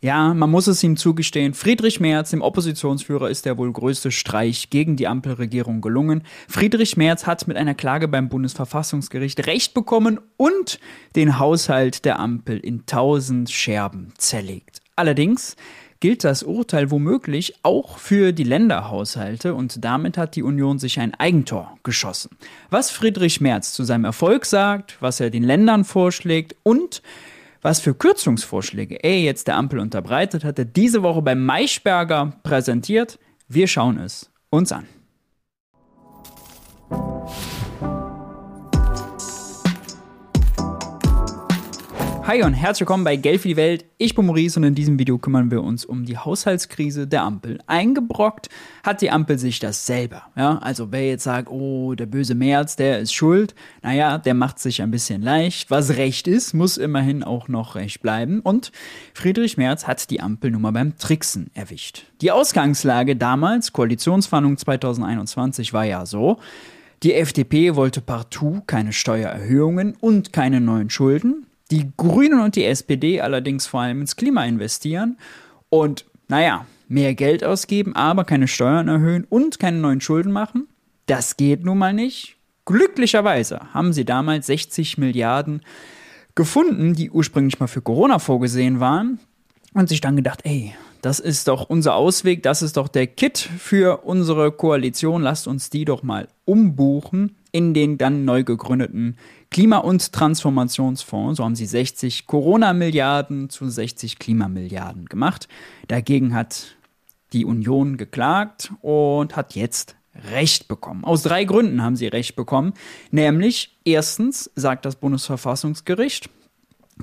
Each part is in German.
Ja, man muss es ihm zugestehen, Friedrich Merz, dem Oppositionsführer, ist der wohl größte Streich gegen die Ampelregierung gelungen. Friedrich Merz hat mit einer Klage beim Bundesverfassungsgericht Recht bekommen und den Haushalt der Ampel in tausend Scherben zerlegt. Allerdings gilt das Urteil womöglich auch für die Länderhaushalte und damit hat die Union sich ein Eigentor geschossen. Was Friedrich Merz zu seinem Erfolg sagt, was er den Ländern vorschlägt und was für Kürzungsvorschläge er jetzt der Ampel unterbreitet, hat er diese Woche beim Maischberger präsentiert. Wir schauen es uns an. Hi und herzlich willkommen bei Geld für die Welt. Ich bin Maurice und in diesem Video kümmern wir uns um die Haushaltskrise der Ampel. Eingebrockt hat die Ampel sich das selber. Ja, also wer jetzt sagt, oh, der böse März, der ist schuld, naja, der macht sich ein bisschen leicht. Was recht ist, muss immerhin auch noch recht bleiben. Und Friedrich Merz hat die Ampel nun mal beim Tricksen erwischt. Die Ausgangslage damals, Koalitionsverhandlung 2021, war ja so, die FDP wollte partout keine Steuererhöhungen und keine neuen Schulden. Die Grünen und die SPD allerdings vor allem ins Klima investieren und, naja, mehr Geld ausgeben, aber keine Steuern erhöhen und keine neuen Schulden machen. Das geht nun mal nicht. Glücklicherweise haben sie damals 60 Milliarden gefunden, die ursprünglich mal für Corona vorgesehen waren und sich dann gedacht, ey, das ist doch unser Ausweg, das ist doch der Kit für unsere Koalition, lasst uns die doch mal umbuchen in den dann neu gegründeten Klima- und Transformationsfonds. So haben sie 60 Corona-Milliarden zu 60 Klimamilliarden gemacht. Dagegen hat die Union geklagt und hat jetzt Recht bekommen. Aus drei Gründen haben sie Recht bekommen. Nämlich, erstens sagt das Bundesverfassungsgericht,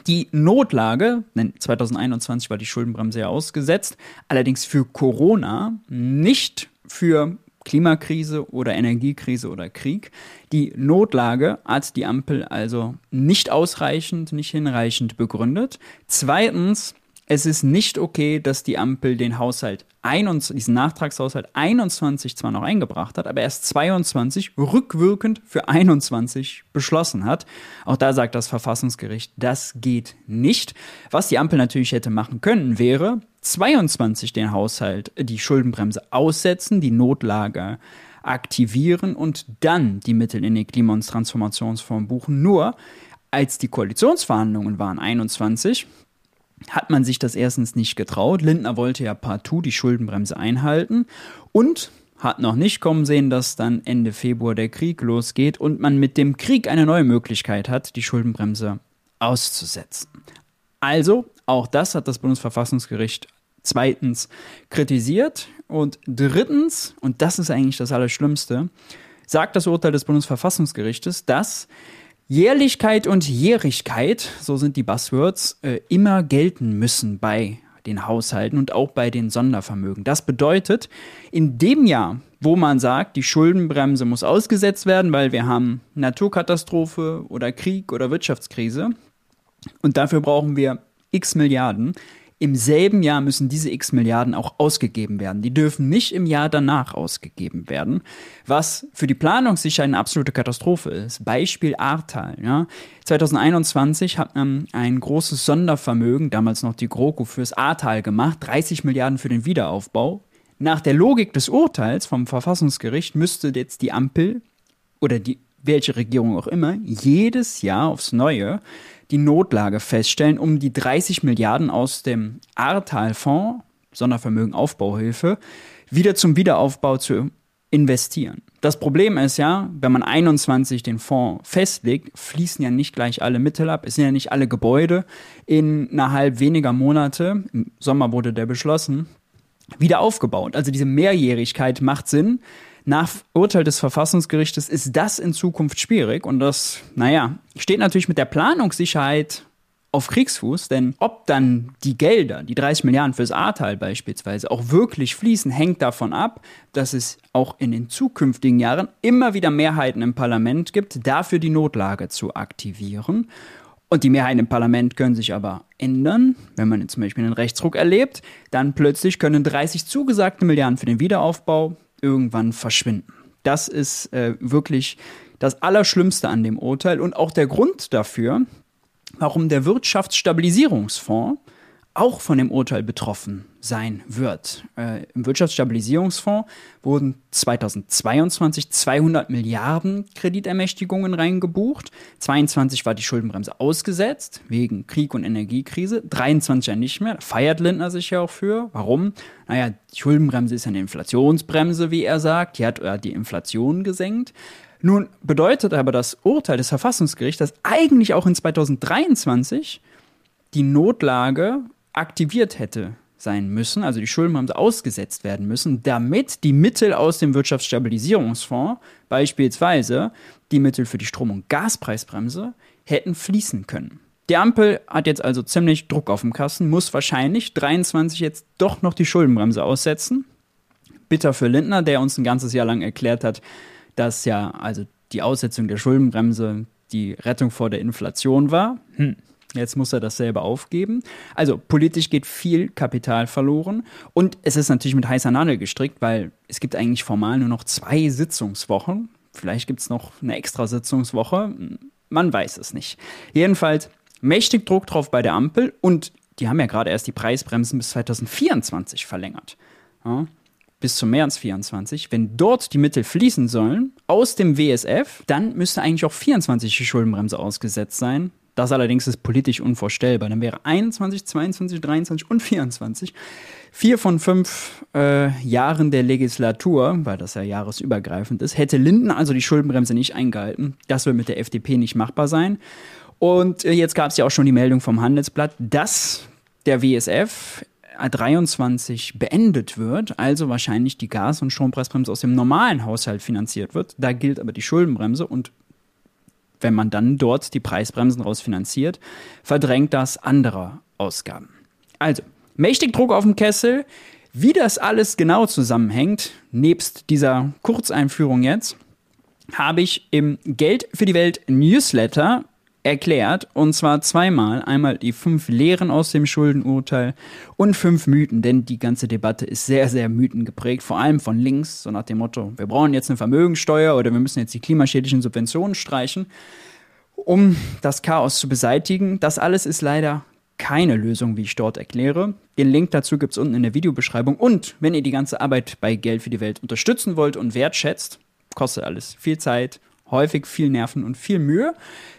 die Notlage, 2021 war die Schuldenbremse ja ausgesetzt, allerdings für Corona, nicht für Klimakrise oder Energiekrise oder Krieg. Die Notlage hat die Ampel also nicht ausreichend, nicht hinreichend begründet. Zweitens, es ist nicht okay, dass die Ampel den Haushalt 21, diesen Nachtragshaushalt 21 zwar noch eingebracht hat, aber erst 22 rückwirkend für 21 beschlossen hat. Auch da sagt das Verfassungsgericht, das geht nicht. Was die Ampel natürlich hätte machen können, wäre 22 den Haushalt, die Schuldenbremse aussetzen, die Notlage aktivieren und dann die Mittel in den Klima- und Transformationsfonds buchen. Nur als die Koalitionsverhandlungen waren 21, hat man sich das erstens nicht getraut. Lindner wollte ja partout die Schuldenbremse einhalten und hat noch nicht kommen sehen, dass dann Ende Februar der Krieg losgeht und man mit dem Krieg eine neue Möglichkeit hat, die Schuldenbremse auszusetzen. Also, auch das hat das Bundesverfassungsgericht zweitens kritisiert und drittens, und das ist eigentlich das Allerschlimmste, sagt das Urteil des Bundesverfassungsgerichtes, dass Jährlichkeit und Jährigkeit, so sind die Buzzwords, äh, immer gelten müssen bei den Haushalten und auch bei den Sondervermögen. Das bedeutet, in dem Jahr, wo man sagt, die Schuldenbremse muss ausgesetzt werden, weil wir haben Naturkatastrophe oder Krieg oder Wirtschaftskrise und dafür brauchen wir x Milliarden, im selben Jahr müssen diese x Milliarden auch ausgegeben werden. Die dürfen nicht im Jahr danach ausgegeben werden, was für die Planungssicherheit eine absolute Katastrophe ist. Beispiel Ahrtal. Ja. 2021 hat man ein großes Sondervermögen, damals noch die GroKo, fürs Ahrtal gemacht, 30 Milliarden für den Wiederaufbau. Nach der Logik des Urteils vom Verfassungsgericht müsste jetzt die Ampel oder die welche Regierung auch immer, jedes Jahr aufs Neue die Notlage feststellen, um die 30 Milliarden aus dem Ahrtal-Fonds, Sondervermögen Aufbauhilfe, wieder zum Wiederaufbau zu investieren. Das Problem ist ja, wenn man 21 den Fonds festlegt, fließen ja nicht gleich alle Mittel ab. Es sind ja nicht alle Gebäude innerhalb weniger Monate, im Sommer wurde der beschlossen, wieder aufgebaut. Also diese Mehrjährigkeit macht Sinn. Nach Urteil des Verfassungsgerichtes ist das in Zukunft schwierig und das, naja, steht natürlich mit der Planungssicherheit auf Kriegsfuß, denn ob dann die Gelder, die 30 Milliarden fürs Ahrtal beispielsweise, auch wirklich fließen, hängt davon ab, dass es auch in den zukünftigen Jahren immer wieder Mehrheiten im Parlament gibt, dafür die Notlage zu aktivieren. Und die Mehrheiten im Parlament können sich aber ändern. Wenn man jetzt zum Beispiel einen Rechtsruck erlebt, dann plötzlich können 30 zugesagte Milliarden für den Wiederaufbau irgendwann verschwinden. Das ist äh, wirklich das Allerschlimmste an dem Urteil und auch der Grund dafür, warum der Wirtschaftsstabilisierungsfonds auch von dem Urteil betroffen sein wird. Äh, Im Wirtschaftsstabilisierungsfonds wurden 2022 200 Milliarden Kreditermächtigungen reingebucht. 22 war die Schuldenbremse ausgesetzt wegen Krieg und Energiekrise. 23 ja nicht mehr. Feiert Lindner sich ja auch für. Warum? Naja, die Schuldenbremse ist eine Inflationsbremse, wie er sagt. Die hat äh, die Inflation gesenkt. Nun bedeutet aber das Urteil des Verfassungsgerichts, dass eigentlich auch in 2023 die Notlage aktiviert hätte sein müssen, also die Schuldenbremse ausgesetzt werden müssen, damit die Mittel aus dem Wirtschaftsstabilisierungsfonds, beispielsweise die Mittel für die Strom- und Gaspreisbremse, hätten fließen können. Die Ampel hat jetzt also ziemlich Druck auf dem Kassen, muss wahrscheinlich 23 jetzt doch noch die Schuldenbremse aussetzen. Bitter für Lindner, der uns ein ganzes Jahr lang erklärt hat, dass ja also die Aussetzung der Schuldenbremse die Rettung vor der Inflation war. Hm. Jetzt muss er das selber aufgeben. Also politisch geht viel Kapital verloren und es ist natürlich mit heißer Nadel gestrickt, weil es gibt eigentlich formal nur noch zwei Sitzungswochen. Vielleicht gibt es noch eine extra Sitzungswoche. Man weiß es nicht. Jedenfalls mächtig Druck drauf bei der Ampel und die haben ja gerade erst die Preisbremsen bis 2024 verlängert. Ja, bis zum März 24. Wenn dort die Mittel fließen sollen aus dem WSF, dann müsste eigentlich auch 24 die Schuldenbremse ausgesetzt sein. Das allerdings ist politisch unvorstellbar. Dann wäre 21, 22, 23 und 24 vier von fünf äh, Jahren der Legislatur, weil das ja jahresübergreifend ist, hätte Linden also die Schuldenbremse nicht eingehalten. Das wird mit der FDP nicht machbar sein. Und äh, jetzt gab es ja auch schon die Meldung vom Handelsblatt, dass der WSF 23 beendet wird, also wahrscheinlich die Gas- und Strompreisbremse aus dem normalen Haushalt finanziert wird. Da gilt aber die Schuldenbremse und wenn man dann dort die Preisbremsen rausfinanziert, verdrängt das andere Ausgaben. Also, mächtig Druck auf dem Kessel. Wie das alles genau zusammenhängt, nebst dieser Kurzeinführung jetzt, habe ich im Geld für die Welt Newsletter erklärt, und zwar zweimal. Einmal die fünf Lehren aus dem Schuldenurteil und fünf Mythen, denn die ganze Debatte ist sehr, sehr mythengeprägt, vor allem von links, so nach dem Motto, wir brauchen jetzt eine Vermögensteuer oder wir müssen jetzt die klimaschädlichen Subventionen streichen, um das Chaos zu beseitigen. Das alles ist leider keine Lösung, wie ich dort erkläre. Den Link dazu gibt es unten in der Videobeschreibung. Und wenn ihr die ganze Arbeit bei Geld für die Welt unterstützen wollt und wertschätzt, kostet alles viel Zeit, häufig viel Nerven und viel Mühe,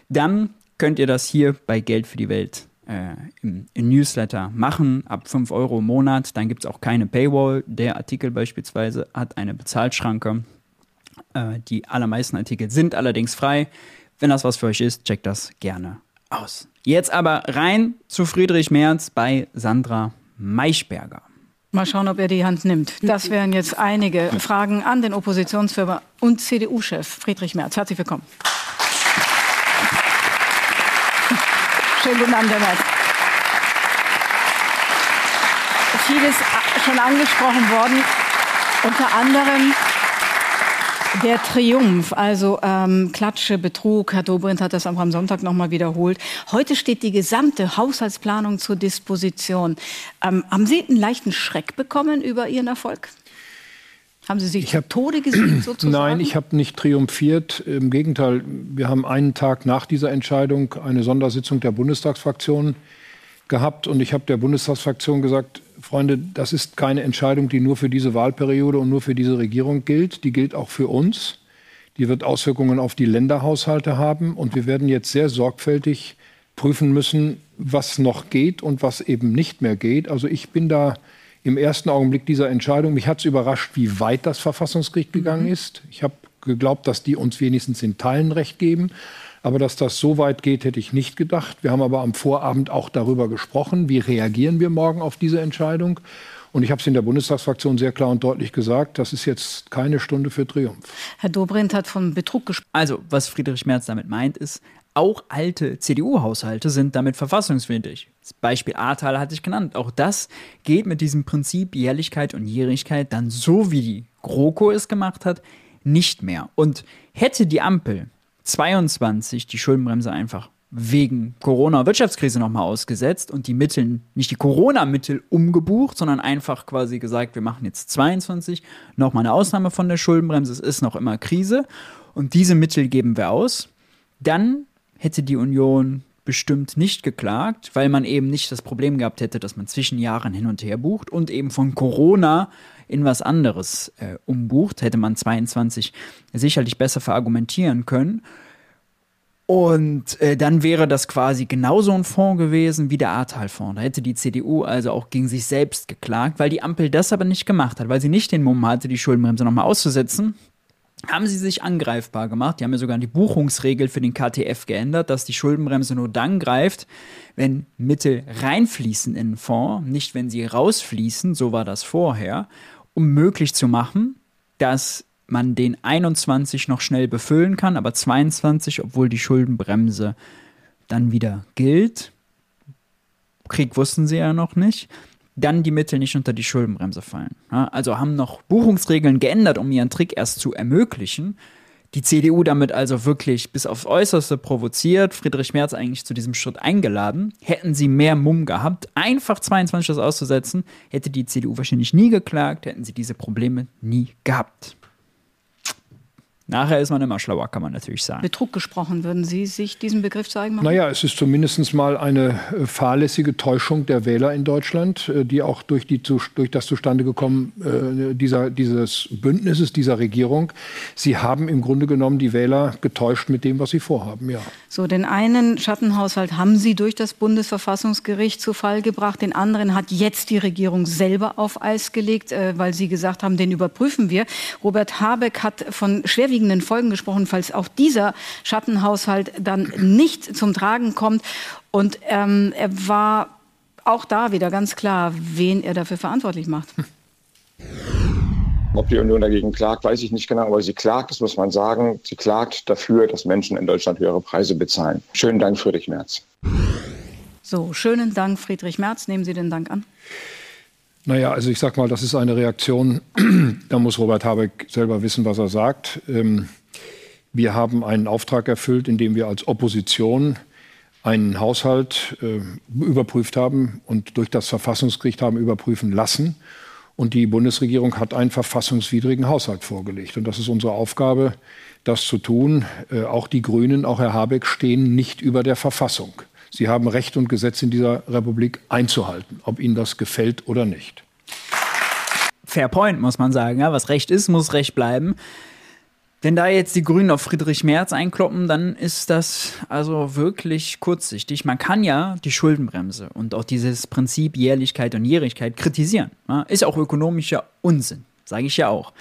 dann könnt ihr das hier bei Geld für die Welt äh, im, im, Newsletter machen, ab 5 Euro im Monat. Dann gibt es auch keine Paywall. Der Artikel beispielsweise hat eine Bezahlschranke. Äh, die allermeisten Artikel sind allerdings frei. Wenn das was für euch ist, checkt das gerne aus. Jetzt aber rein zu Friedrich Merz bei Sandra Maischberger. Mal schauen, ob er die Hand nimmt. Das wären jetzt einige Fragen an den Oppositionsführer und CDU-Chef Friedrich Merz. Herzlich willkommen. Schönen guten Abend, Herr Merz. Vieles schon angesprochen worden, unter anderem der Triumph, also ähm, Klatsche, Betrug, Herr Dobrindt hat das am Sonntag nochmal wiederholt. Heute steht die gesamte Haushaltsplanung zur Disposition. Ähm, haben Sie einen leichten Schreck bekommen über Ihren Erfolg? Haben Sie sich ich hab, Tode gesehen sozusagen? Nein, ich habe nicht triumphiert. Im Gegenteil, wir haben einen Tag nach dieser Entscheidung eine Sondersitzung der Bundestagsfraktion gehabt und ich habe der Bundestagsfraktion gesagt, Freunde, das ist keine Entscheidung, die nur für diese Wahlperiode und nur für diese Regierung gilt. Die gilt auch für uns. Die wird Auswirkungen auf die Länderhaushalte haben und wir werden jetzt sehr sorgfältig prüfen müssen, was noch geht und was eben nicht mehr geht. Also ich bin da im ersten Augenblick dieser Entscheidung. Mich hat es überrascht, wie weit das Verfassungsgericht gegangen mhm. ist. Ich habe geglaubt, dass die uns wenigstens in Teilen Recht geben. Aber dass das so weit geht, hätte ich nicht gedacht. Wir haben aber am Vorabend auch darüber gesprochen, wie reagieren wir morgen auf diese Entscheidung. Und ich habe es in der Bundestagsfraktion sehr klar und deutlich gesagt, das ist jetzt keine Stunde für Triumph. Herr Dobrindt hat von Betrug gesprochen. Also, was Friedrich Merz damit meint, ist, auch alte CDU-Haushalte sind damit verfassungswidrig. Das Beispiel Ahrtal hatte ich genannt. Auch das geht mit diesem Prinzip Jährlichkeit und Jährigkeit dann so, wie die GroKo es gemacht hat, nicht mehr. Und hätte die Ampel 22 die Schuldenbremse einfach wegen Corona-Wirtschaftskrise nochmal ausgesetzt und die Mittel, nicht die Corona-Mittel umgebucht, sondern einfach quasi gesagt, wir machen jetzt 22, nochmal eine Ausnahme von der Schuldenbremse, es ist noch immer Krise und diese Mittel geben wir aus, dann hätte die Union bestimmt nicht geklagt, weil man eben nicht das Problem gehabt hätte, dass man zwischen Jahren hin und her bucht und eben von Corona in was anderes äh, umbucht, hätte man 22 sicherlich besser verargumentieren können. Und äh, dann wäre das quasi genauso ein Fonds gewesen wie der Ahrtal-Fonds. Da hätte die CDU also auch gegen sich selbst geklagt, weil die Ampel das aber nicht gemacht hat, weil sie nicht den Mumm hatte, die Schuldenbremse nochmal auszusetzen. Haben sie sich angreifbar gemacht. Die haben ja sogar die Buchungsregel für den KTF geändert, dass die Schuldenbremse nur dann greift, wenn Mittel reinfließen in den Fonds, nicht wenn sie rausfließen, so war das vorher, um möglich zu machen, dass man den 21 noch schnell befüllen kann, aber 22, obwohl die Schuldenbremse dann wieder gilt, Krieg wussten sie ja noch nicht, dann die Mittel nicht unter die Schuldenbremse fallen. Also haben noch Buchungsregeln geändert, um ihren Trick erst zu ermöglichen. Die CDU damit also wirklich bis aufs Äußerste provoziert, Friedrich Merz eigentlich zu diesem Schritt eingeladen. Hätten sie mehr Mumm gehabt, einfach 22 das auszusetzen, hätte die CDU wahrscheinlich nie geklagt, hätten sie diese Probleme nie gehabt. Nachher ist man immer schlauer, kann man natürlich sagen. Betrug gesprochen, würden Sie sich diesen Begriff zeigen? machen? Naja, es ist zumindest mal eine äh, fahrlässige Täuschung der Wähler in Deutschland, äh, die auch durch, die, durch das zustande gekommen äh, dieser, dieses Bündnisses, dieser Regierung. Sie haben im Grunde genommen die Wähler getäuscht mit dem, was sie vorhaben, ja. So, den einen Schattenhaushalt haben Sie durch das Bundesverfassungsgericht zu Fall gebracht, den anderen hat jetzt die Regierung selber auf Eis gelegt, weil Sie gesagt haben, den überprüfen wir. Robert Habeck hat von schwerwiegenden schwerwiegenden Folgen gesprochen, falls auch dieser Schattenhaushalt dann nicht zum Tragen kommt. Und ähm, er war auch da wieder ganz klar, wen er dafür verantwortlich macht. Ob die Union dagegen klagt, weiß ich nicht genau, aber sie klagt, das muss man sagen. Sie klagt dafür, dass Menschen in Deutschland höhere Preise bezahlen. Schönen Dank, Friedrich Merz. So, schönen Dank, Friedrich Merz. Nehmen Sie den Dank an. Naja, also ich sag mal, das ist eine Reaktion, da muss Robert Habeck selber wissen, was er sagt. Ähm, wir haben einen Auftrag erfüllt, indem wir als Opposition einen Haushalt äh, überprüft haben und durch das Verfassungsgericht haben überprüfen lassen. Und die Bundesregierung hat einen verfassungswidrigen Haushalt vorgelegt. Und das ist unsere Aufgabe, das zu tun. Äh, auch die Grünen, auch Herr Habeck stehen nicht über der Verfassung. Sie haben Recht und Gesetz in dieser Republik einzuhalten, ob Ihnen das gefällt oder nicht. Fair point, muss man sagen. Ja, was Recht ist, muss Recht bleiben. Wenn da jetzt die Grünen auf Friedrich Merz einkloppen, dann ist das also wirklich kurzsichtig. Man kann ja die Schuldenbremse und auch dieses Prinzip Jährlichkeit und Jährigkeit kritisieren. Ja, ist auch ökonomischer Unsinn, sage ich ja auch.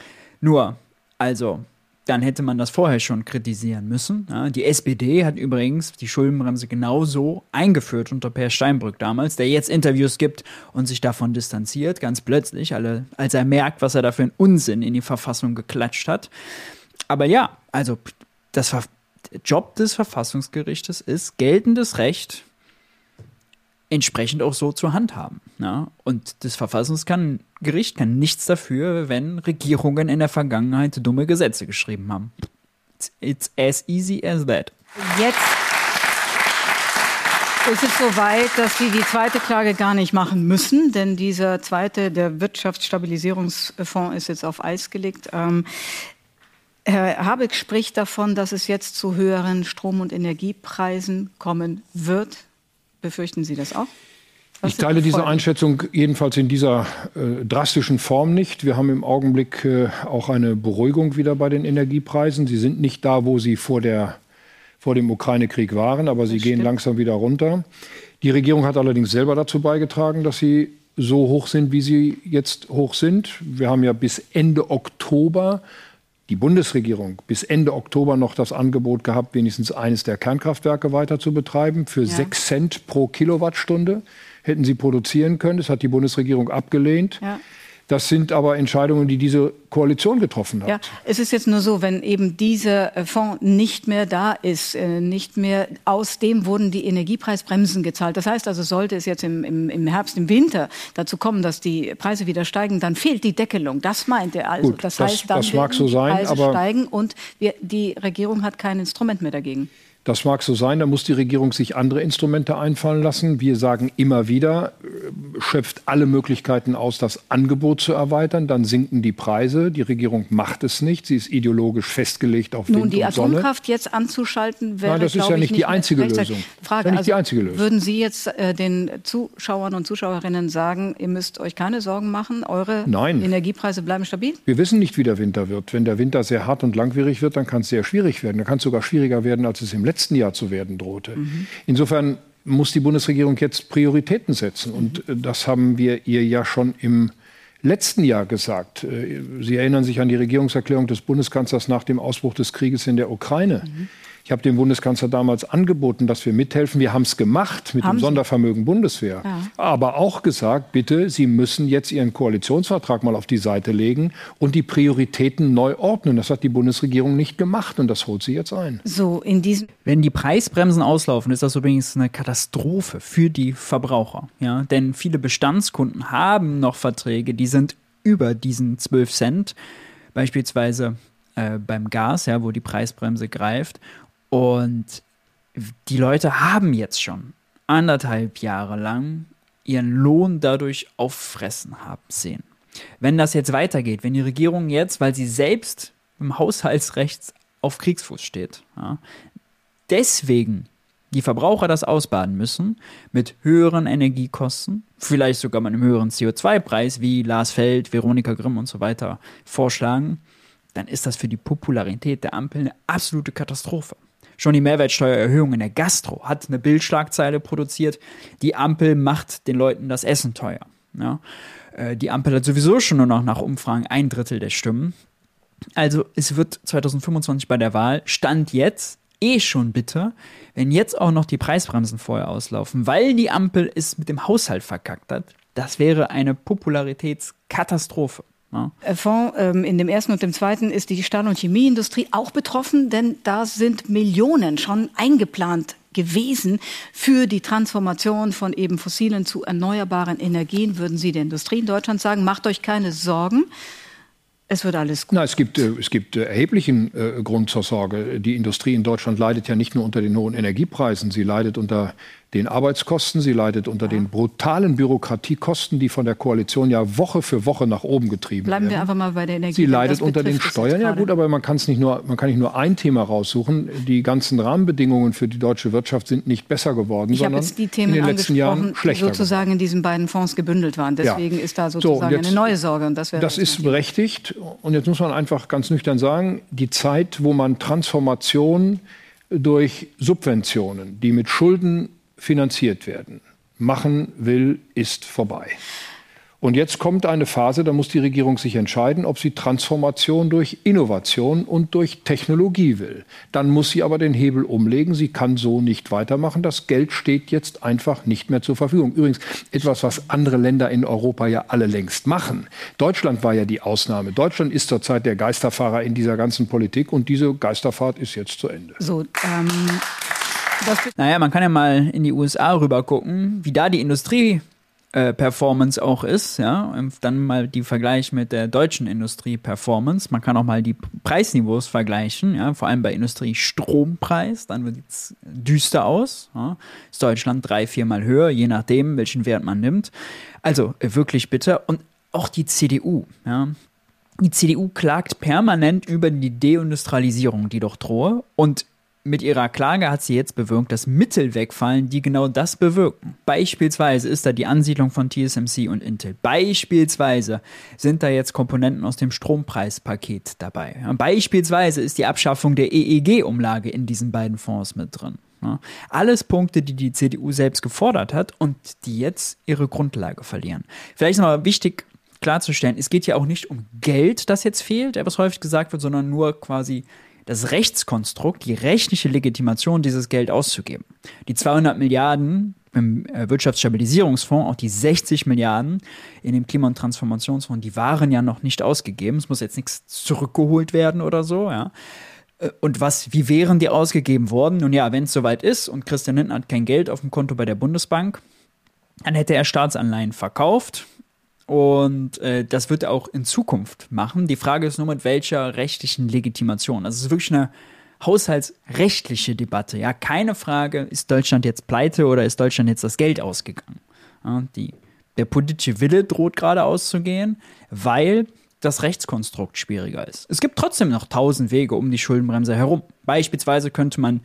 Nur, also dann hätte man das vorher schon kritisieren müssen. Ja, die SPD hat übrigens die Schuldenbremse genauso eingeführt unter Per Steinbrück damals, der jetzt Interviews gibt und sich davon distanziert, ganz plötzlich, alle, als er merkt, was er da für einen Unsinn in die Verfassung geklatscht hat. Aber ja, also das Job des Verfassungsgerichtes ist geltendes Recht entsprechend auch so zu handhaben. Ja? Und das Verfassungsgericht kann nichts dafür, wenn Regierungen in der Vergangenheit dumme Gesetze geschrieben haben. It's, it's as easy as that. Jetzt ist es soweit, dass Sie die zweite Klage gar nicht machen müssen, denn dieser zweite, der Wirtschaftsstabilisierungsfonds, ist jetzt auf Eis gelegt. Ähm, Herr Habeck spricht davon, dass es jetzt zu höheren Strom- und Energiepreisen kommen wird. Befürchten Sie das auch? Ich teile diese Einschätzung jedenfalls in dieser äh, drastischen Form nicht. Wir haben im Augenblick äh, auch eine Beruhigung wieder bei den Energiepreisen. Sie sind nicht da, wo sie vor, der, vor dem Ukraine-Krieg waren, aber sie das gehen stimmt. langsam wieder runter. Die Regierung hat allerdings selber dazu beigetragen, dass sie so hoch sind, wie sie jetzt hoch sind. Wir haben ja bis Ende Oktober die Bundesregierung bis Ende Oktober noch das Angebot gehabt, wenigstens eines der Kernkraftwerke weiter zu betreiben für ja. 6 Cent pro Kilowattstunde. Hätten sie produzieren können. Das hat die Bundesregierung abgelehnt. Ja. Das sind aber Entscheidungen, die diese Koalition getroffen hat. Ja, es ist jetzt nur so, wenn eben dieser äh, Fonds nicht mehr da ist, äh, nicht mehr aus dem wurden die Energiepreisbremsen gezahlt. Das heißt also, sollte es jetzt im, im, im Herbst, im Winter dazu kommen, dass die Preise wieder steigen, dann fehlt die Deckelung. Das meint er also. Gut, das, das heißt, dann das mag so sein, Preise aber steigen und wir, die Regierung hat kein Instrument mehr dagegen. Das mag so sein, da muss die Regierung sich andere Instrumente einfallen lassen. Wir sagen immer wieder, äh, schöpft alle Möglichkeiten aus, das Angebot zu erweitern, dann sinken die Preise. Die Regierung macht es nicht, sie ist ideologisch festgelegt auf Nun, Wind die. Atomkraft jetzt anzuschalten, wäre, Nein, das ist glaube ja ich, nicht die einzige. Lösung. Frage, Das ist ja nicht also, die einzige Lösung. würden Sie jetzt äh, den Zuschauern und Zuschauerinnen sagen, ihr müsst euch keine Sorgen machen, eure Nein. Energiepreise bleiben stabil? Wir wissen nicht, wie der Winter wird. Wenn der Winter sehr hart und langwierig wird, dann kann es sehr schwierig werden. Dann kann es sogar schwieriger werden, als es im letzten Jahr zu werden drohte. Insofern muss die Bundesregierung jetzt Prioritäten setzen. Und äh, das haben wir ihr ja schon im letzten Jahr gesagt. Äh, Sie erinnern sich an die Regierungserklärung des Bundeskanzlers nach dem Ausbruch des Krieges in der Ukraine. Ich habe dem Bundeskanzler damals angeboten, dass wir mithelfen. Wir haben es gemacht mit Haben dem Sie? Sondervermögen Bundeswehr. Ja. Aber auch gesagt, bitte, Sie müssen jetzt Ihren Koalitionsvertrag mal auf die Seite legen und die Prioritäten neu ordnen. Das hat die Bundesregierung nicht gemacht und das holt sie jetzt ein. So, in diesem Wenn die Preisbremsen auslaufen, ist das übrigens eine Katastrophe für die Verbraucher. Ja? Denn viele Bestandskunden haben noch Verträge, die sind über diesen 12 Cent, beispielsweise äh, beim Gas, ja, wo die Preisbremse greift. Und die Leute haben jetzt schon anderthalb Jahre lang ihren Lohn dadurch auffressen haben sehen. Wenn das jetzt weitergeht, wenn die Regierung jetzt, weil sie selbst im Haushaltsrecht auf Kriegsfuß steht, ja, deswegen die Verbraucher das ausbaden müssen mit höheren Energiekosten, vielleicht sogar mit einem höheren CO2-Preis, wie Lars Feld, Veronika Grimm und so weiter vorschlagen, dann ist das für die Popularität der Ampel eine absolute Katastrophe. Schon die Mehrwertsteuererhöhung in der Gastro hat eine Bildschlagzeile produziert. Die Ampel macht den Leuten das Essen teuer. Ja? Äh, Die Ampel hat sowieso schon nur noch nach Umfragen ein Drittel der Stimmen. Also es wird 2025 bei der Wahl, Stand jetzt, eh schon bitter, wenn jetzt auch noch die Preisbremsen vorher auslaufen, weil die Ampel es mit dem Haushalt verkackt hat. Das wäre eine Popularitätskatastrophe. Ja. äh, Fonds, ähm, in dem ersten und dem zweiten ist die Stahl- und Chemieindustrie auch betroffen, denn da sind Millionen schon eingeplant gewesen für die Transformation von eben fossilen zu erneuerbaren Energien. Würden Sie der Industrie in Deutschland sagen, macht euch keine Sorgen, es wird alles gut. Na, es gibt, äh, es gibt äh, erheblichen äh, Grund zur Sorge. Die Industrie in Deutschland leidet ja nicht nur unter den hohen Energiepreisen, sie leidet unter den Arbeitskosten, sie leidet unter den brutalen Bürokratiekosten, die von der Koalition ja Woche für Woche nach oben getrieben Bleiben wir werden. einfach mal bei der Energie. Sie leidet unter den Steuern. Ja gut, aber man kann es nicht nur, man kann nicht nur ein Thema raussuchen. Die ganzen Rahmenbedingungen für die deutsche Wirtschaft sind nicht besser geworden, Ich sondern jetzt die Themen in den letzten Jahren schlechter sozusagen in diesen beiden Fonds gebündelt waren. Deswegen Ja. ist da So, sozusagen und jetzt- eine neue Sorge. Und das Das ist berechtigt. Und jetzt muss man einfach ganz nüchtern sagen, die Zeit, wo man Transformation durch Subventionen, die mit Schulden finanziert werden, machen will, ist vorbei. Und jetzt kommt eine Phase, da muss die Regierung sich entscheiden, ob sie Transformation durch Innovation und durch Technologie will. Dann muss sie aber den Hebel umlegen. Sie kann so nicht weitermachen. Das Geld steht jetzt einfach nicht mehr zur Verfügung. Übrigens etwas, was andere Länder in Europa ja alle längst machen. Deutschland war ja die Ausnahme. Deutschland ist zurzeit der Geisterfahrer in dieser ganzen Politik und diese Geisterfahrt ist jetzt zu Ende. So, ähm, Naja, man kann ja mal in die USA rüber gucken, wie da die Industrie äh, Performance auch ist, ja, dann mal die Vergleich mit der deutschen Industrie-Performance. Man kann auch mal die Preisniveaus vergleichen, ja, vor allem bei Industrie-Strompreis, dann sieht es düster aus. Ja. Ist Deutschland drei, viermal höher, je nachdem, welchen Wert man nimmt. Also äh, wirklich bitter. Und auch die CDU, ja. Die CDU klagt permanent über die Deindustrialisierung, die doch drohe. Und mit ihrer Klage hat sie jetzt bewirkt, dass Mittel wegfallen, die genau das bewirken. Beispielsweise ist da die Ansiedlung von TSMC und Intel. Beispielsweise sind da jetzt Komponenten aus dem Strompreispaket dabei. Beispielsweise ist die Abschaffung der EEG-Umlage in diesen beiden Fonds mit drin. Alles Punkte, die die CDU selbst gefordert hat und die jetzt ihre Grundlage verlieren. Vielleicht nochmal wichtig klarzustellen, es geht ja auch nicht um Geld, das jetzt fehlt, was häufig gesagt wird, sondern nur quasi das Rechtskonstrukt, die rechtliche Legitimation, dieses Geld auszugeben. Die 200 Milliarden im äh, Wirtschaftsstabilisierungsfonds, auch die 60 Milliarden in dem Klima- und Transformationsfonds, die waren ja noch nicht ausgegeben. Es muss jetzt nichts zurückgeholt werden oder so, ja. Äh, Und was, wie wären die ausgegeben worden? Nun ja, wenn es soweit ist und Christian Lindner hat kein Geld auf dem Konto bei der Bundesbank, dann hätte er Staatsanleihen verkauft, und äh, das wird er auch in Zukunft machen. Die Frage ist nur, mit welcher rechtlichen Legitimation. Also es ist wirklich eine haushaltsrechtliche Debatte. Ja, keine Frage, ist Deutschland jetzt pleite oder ist Deutschland jetzt das Geld ausgegangen? Ja, die, der politische Wille droht gerade auszugehen, weil das Rechtskonstrukt schwieriger ist. Es gibt trotzdem noch tausend Wege um die Schuldenbremse herum. Beispielsweise könnte man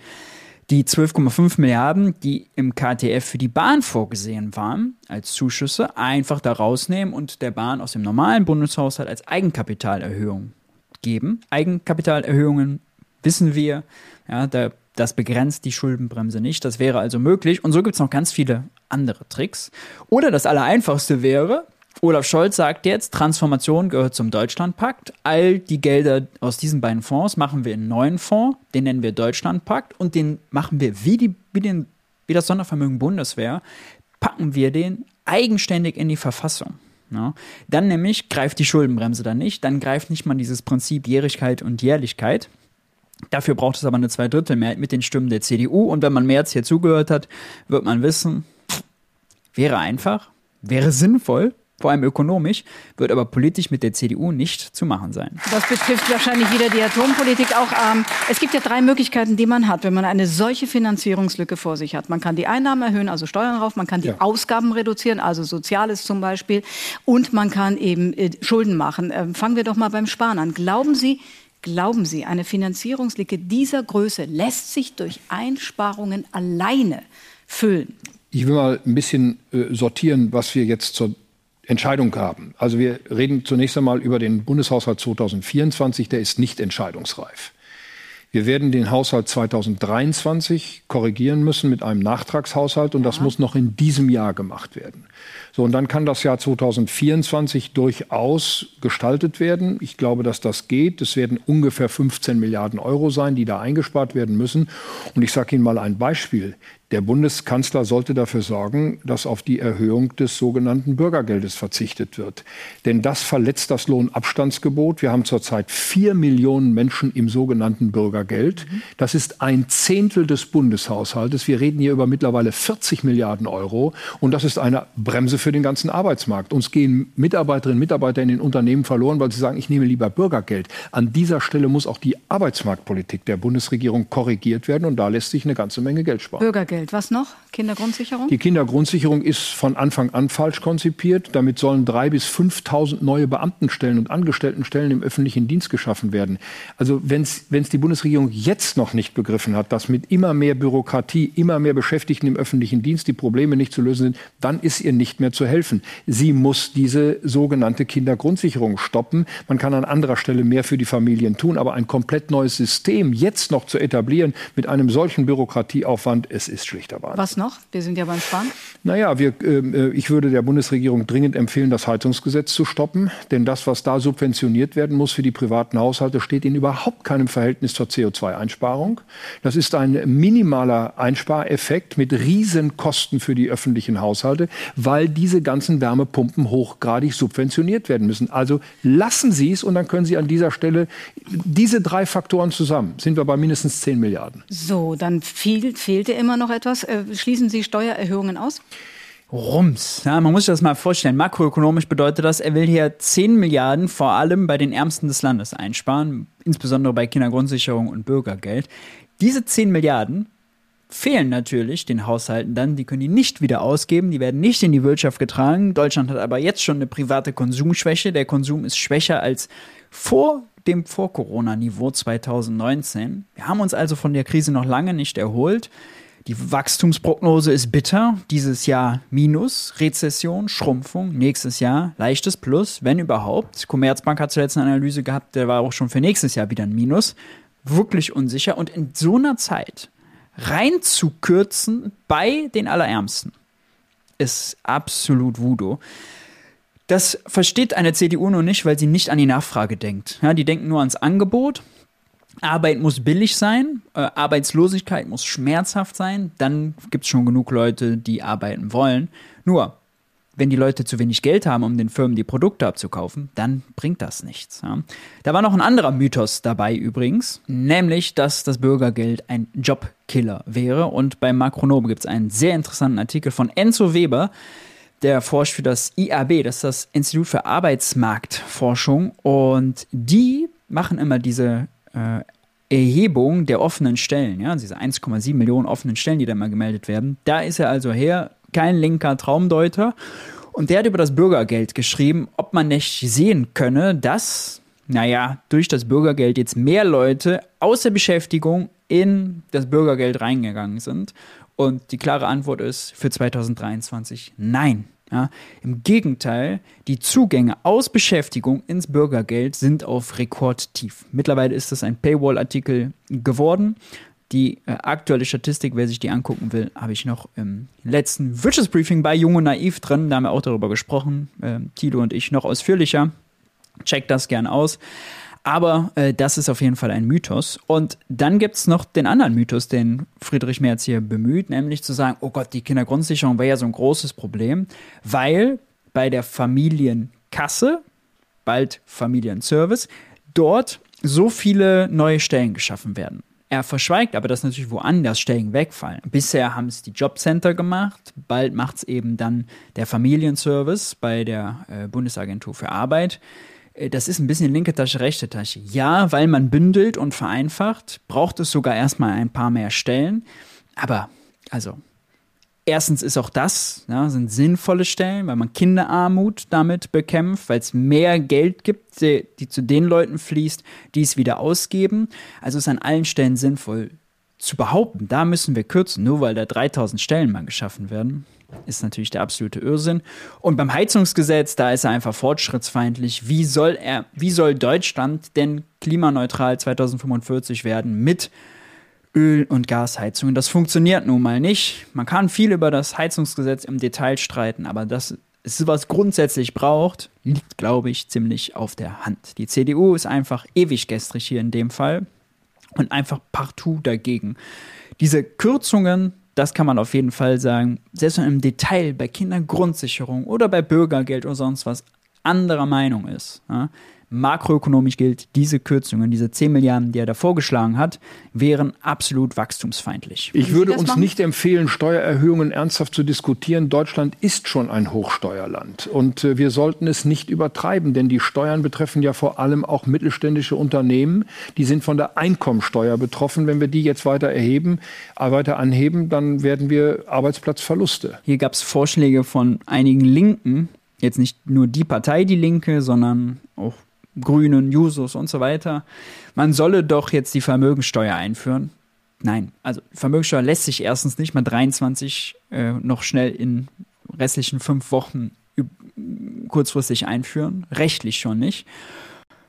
die 12,5 Milliarden, die im KTF für die Bahn vorgesehen waren, als Zuschüsse, einfach da rausnehmen und der Bahn aus dem normalen Bundeshaushalt als Eigenkapitalerhöhung geben. Eigenkapitalerhöhungen wissen wir, ja, da, das begrenzt die Schuldenbremse nicht. Das wäre also möglich. Und so gibt es noch ganz viele andere Tricks. Oder das Allereinfachste wäre, Olaf Scholz sagt jetzt, Transformation gehört zum Deutschlandpakt. All die Gelder aus diesen beiden Fonds machen wir in einen neuen Fonds, den nennen wir Deutschlandpakt und den machen wir wie, die, wie, den, wie das Sondervermögen Bundeswehr, packen wir den eigenständig in die Verfassung. Ja, dann nämlich greift die Schuldenbremse dann nicht, dann greift nicht mal dieses Prinzip Jährigkeit und Jährlichkeit. Dafür braucht es aber eine Zweidrittelmehrheit mit den Stimmen der CDU. Und wenn man März hier zugehört hat, wird man wissen, wäre einfach, wäre sinnvoll, vor allem ökonomisch, wird aber politisch mit der CDU nicht zu machen sein. Das betrifft wahrscheinlich wieder die Atompolitik auch. Ähm, es gibt ja drei Möglichkeiten, die man hat, wenn man eine solche Finanzierungslücke vor sich hat. Man kann die Einnahmen erhöhen, also Steuern rauf, man kann die ja. Ausgaben reduzieren, also Soziales zum Beispiel, und man kann eben äh, Schulden machen. Ähm, fangen wir doch mal beim Sparen an. Glauben Sie, Glauben Sie, eine Finanzierungslücke dieser Größe lässt sich durch Einsparungen alleine füllen? Ich will mal ein bisschen äh, sortieren, was wir jetzt zur Entscheidung haben. Also wir reden zunächst einmal über den Bundeshaushalt 2024, der ist nicht entscheidungsreif. Wir werden den Haushalt 2023 korrigieren müssen mit einem Nachtragshaushalt und ja. das muss noch in diesem Jahr gemacht werden. So, und dann kann das Jahr 2024 durchaus gestaltet werden. Ich glaube, dass das geht. Es werden ungefähr 15 Milliarden Euro sein, die da eingespart werden müssen. Und ich sage Ihnen mal ein Beispiel. Der Bundeskanzler sollte dafür sorgen, dass auf die Erhöhung des sogenannten Bürgergeldes verzichtet wird. Denn das verletzt das Lohnabstandsgebot. Wir haben zurzeit vier Millionen Menschen im sogenannten Bürgergeld. Das ist ein Zehntel des Bundeshaushaltes. Wir reden hier über mittlerweile 40 Milliarden Euro. Und das ist eine Bremse für den ganzen Arbeitsmarkt. Uns gehen Mitarbeiterinnen und Mitarbeiter in den Unternehmen verloren, weil sie sagen, ich nehme lieber Bürgergeld. An dieser Stelle muss auch die Arbeitsmarktpolitik der Bundesregierung korrigiert werden. Und da lässt sich eine ganze Menge Geld sparen. Bürgergeld. Geld. Was noch? Kindergrundsicherung? Die Kindergrundsicherung ist von Anfang an falsch konzipiert. Damit sollen drei bis 5.000 neue Beamtenstellen und Angestelltenstellen im öffentlichen Dienst geschaffen werden. Also wenn es die Bundesregierung jetzt noch nicht begriffen hat, dass mit immer mehr Bürokratie, immer mehr Beschäftigten im öffentlichen Dienst die Probleme nicht zu lösen sind, dann ist ihr nicht mehr zu helfen. Sie muss diese sogenannte Kindergrundsicherung stoppen. Man kann an anderer Stelle mehr für die Familien tun, aber ein komplett neues System jetzt noch zu etablieren mit einem solchen Bürokratieaufwand, es ist schlichter Wahnsinn. Was noch? Wir sind ja beim Sparen. Naja, wir, ähm, äh, ich würde der Bundesregierung dringend empfehlen, das Heizungsgesetz zu stoppen. Denn das, was da subventioniert werden muss für die privaten Haushalte, steht in überhaupt keinem Verhältnis zur CO2-Einsparung. Das ist ein minimaler Einspareffekt mit Riesenkosten für die öffentlichen Haushalte, weil diese ganzen Wärmepumpen hochgradig subventioniert werden müssen. Also lassen Sie es und dann können Sie an dieser Stelle diese drei Faktoren zusammen, sind wir bei mindestens 10 Milliarden. So, dann fehlt, fehlte immer noch etwas. Äh, schließen Sie Steuererhöhungen aus? Rums. Ja, man muss sich das mal vorstellen. Makroökonomisch bedeutet das, er will hier 10 Milliarden vor allem bei den Ärmsten des Landes einsparen, insbesondere bei Kindergrundsicherung und Bürgergeld. Diese 10 Milliarden fehlen natürlich den Haushalten dann, die können die nicht wieder ausgeben, die werden nicht in die Wirtschaft getragen. Deutschland hat aber jetzt schon eine private Konsumschwäche. Der Konsum ist schwächer als vor dem Vor-Corona-Niveau 2019. Wir haben uns also von der Krise noch lange nicht erholt. Die Wachstumsprognose ist bitter. Dieses Jahr Minus, Rezession, Schrumpfung. Nächstes Jahr leichtes Plus, wenn überhaupt. Commerzbank hat zuletzt eine Analyse gehabt, der war auch schon für nächstes Jahr wieder ein Minus. Wirklich unsicher. Und in so einer Zeit reinzukürzen bei den Allerärmsten ist absolut Voodoo. Das versteht eine CDU nur nicht, weil sie nicht an die Nachfrage denkt. Ja, die denken nur ans Angebot Arbeit muss billig sein, äh, Arbeitslosigkeit muss schmerzhaft sein, dann gibt es schon genug Leute, die arbeiten wollen. Nur, wenn die Leute zu wenig Geld haben, um den Firmen die Produkte abzukaufen, dann bringt das nichts. Ja. Da war noch ein anderer Mythos dabei übrigens, nämlich, dass das Bürgergeld ein Jobkiller wäre. Und beim Makronom gibt es einen sehr interessanten Artikel von Enzo Weber, der forscht für das IAB, das ist das Institut für Arbeitsmarktforschung. Und die machen immer diese äh, Erhebung der offenen Stellen, ja, diese 1,7 Millionen offenen Stellen, die da mal gemeldet werden, da ist er also her, kein linker Traumdeuter. Und der hat über das Bürgergeld geschrieben, ob man nicht sehen könne, dass, naja, durch das Bürgergeld jetzt mehr Leute aus der Beschäftigung in das Bürgergeld reingegangen sind. Und die klare Antwort ist für 2023 nein. Ja, Im Gegenteil, die Zugänge aus Beschäftigung ins Bürgergeld sind auf Rekordtief. Mittlerweile ist das ein Paywall-Artikel geworden. Die äh, aktuelle Statistik, wer sich die angucken will, habe ich noch im letzten Wirtschaftsbriefing bei Junge Naiv drin. Da haben wir auch darüber gesprochen, äh, Tilo und ich noch ausführlicher. Checkt das gern aus. Aber äh, das ist auf jeden Fall ein Mythos. Und dann gibt es noch den anderen Mythos, den Friedrich Merz hier bemüht, nämlich zu sagen, oh Gott, die Kindergrundsicherung wäre ja so ein großes Problem, weil bei der Familienkasse, bald Familienservice, dort so viele neue Stellen geschaffen werden. Er verschweigt aber, dass natürlich woanders Stellen wegfallen. Bisher haben es die Jobcenter gemacht, bald macht es eben dann der Familienservice bei der äh, Bundesagentur für Arbeit. Äh, das ist ein bisschen linke Tasche, rechte Tasche. Ja, weil man bündelt und vereinfacht, braucht es sogar erstmal ein paar mehr Stellen. Aber, also, erstens ist auch das, ja, sind sinnvolle Stellen, weil man Kinderarmut damit bekämpft, weil es mehr Geld gibt, die, die zu den Leuten fließt, die es wieder ausgeben. Also ist an allen Stellen sinnvoll zu behaupten, da müssen wir kürzen, nur weil da 3000 Stellen mal geschaffen werden ist natürlich der absolute Irrsinn. Und beim Heizungsgesetz, da ist er einfach fortschrittsfeindlich. Wie soll er, wie soll Deutschland denn klimaneutral 2045 werden mit Öl- und Gasheizungen? Das funktioniert nun mal nicht. Man kann viel über das Heizungsgesetz im Detail streiten, aber das ist, was grundsätzlich braucht, liegt, glaube ich, ziemlich auf der Hand. Die CDU ist einfach ewig gestrig hier in dem Fall und einfach partout dagegen. Diese Kürzungen das kann man auf jeden Fall sagen. Selbst wenn man im Detail bei Kindergrundsicherung oder bei Bürgergeld oder sonst was anderer Meinung ist, ja, makroökonomisch gilt, diese Kürzungen, diese 10 Milliarden, die er da vorgeschlagen hat, wären absolut wachstumsfeindlich. Ich würde uns nicht empfehlen, Steuererhöhungen ernsthaft zu diskutieren. Deutschland ist schon ein Hochsteuerland und äh, wir sollten es nicht übertreiben, denn die Steuern betreffen ja vor allem auch mittelständische Unternehmen. Die sind von der Einkommensteuer betroffen. Wenn wir die jetzt weiter erheben, äh, weiter anheben, dann werden wir Arbeitsplatzverluste. Hier gab es Vorschläge von einigen Linken, jetzt nicht nur die Partei Die Linke, sondern auch Grünen, Jusos und so weiter, man solle doch jetzt die Vermögensteuer einführen. Nein, also Vermögensteuer lässt sich erstens nicht mal 23 äh, noch schnell in restlichen fünf Wochen kurzfristig einführen, rechtlich schon nicht.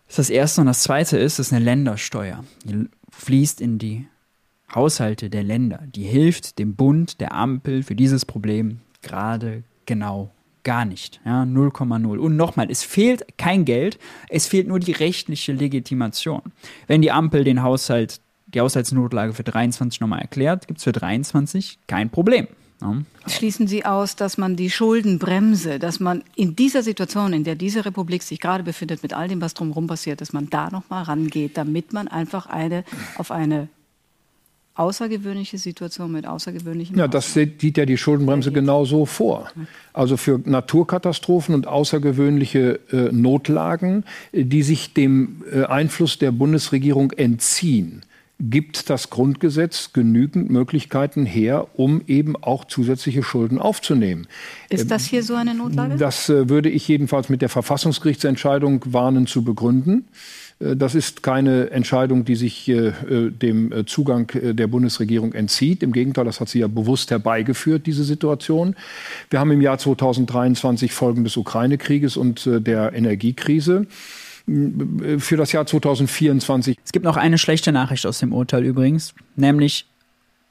Das ist das Erste. Und das Zweite ist, es ist eine Ländersteuer. Die fließt in die Haushalte der Länder. Die hilft dem Bund, der Ampel für dieses Problem gerade genau Gar nicht. Ja, 0,0. Und nochmal, es fehlt kein Geld, es fehlt nur die rechtliche Legitimation. Wenn die Ampel den Haushalt, die Haushaltsnotlage für 23 nochmal erklärt, gibt es für 23 kein Problem. Ja. Schließen Sie aus, dass man die Schuldenbremse, dass man in dieser Situation, in der diese Republik sich gerade befindet, mit all dem, was drumherum passiert, dass man da nochmal rangeht, damit man einfach eine auf eine außergewöhnliche Situation mit außergewöhnlichen. Ja, das sieht ja die Schuldenbremse genau so vor. Also für Naturkatastrophen und außergewöhnliche äh, Notlagen, die sich dem äh, Einfluss der Bundesregierung entziehen, gibt das Grundgesetz genügend Möglichkeiten her, um eben auch zusätzliche Schulden aufzunehmen. Ist das hier so eine Notlage? Das äh, würde ich jedenfalls mit der Verfassungsgerichtsentscheidung warnen zu begründen. Äh, das ist keine Entscheidung, die sich äh, äh, dem Zugang der Bundesregierung entzieht. Im Gegenteil, das hat sie ja bewusst herbeigeführt, diese Situation. Wir haben im Jahr 2023 Folgen des Ukraine-Krieges und der Energiekrise für das Jahr 2024. Es gibt noch eine schlechte Nachricht aus dem Urteil übrigens, nämlich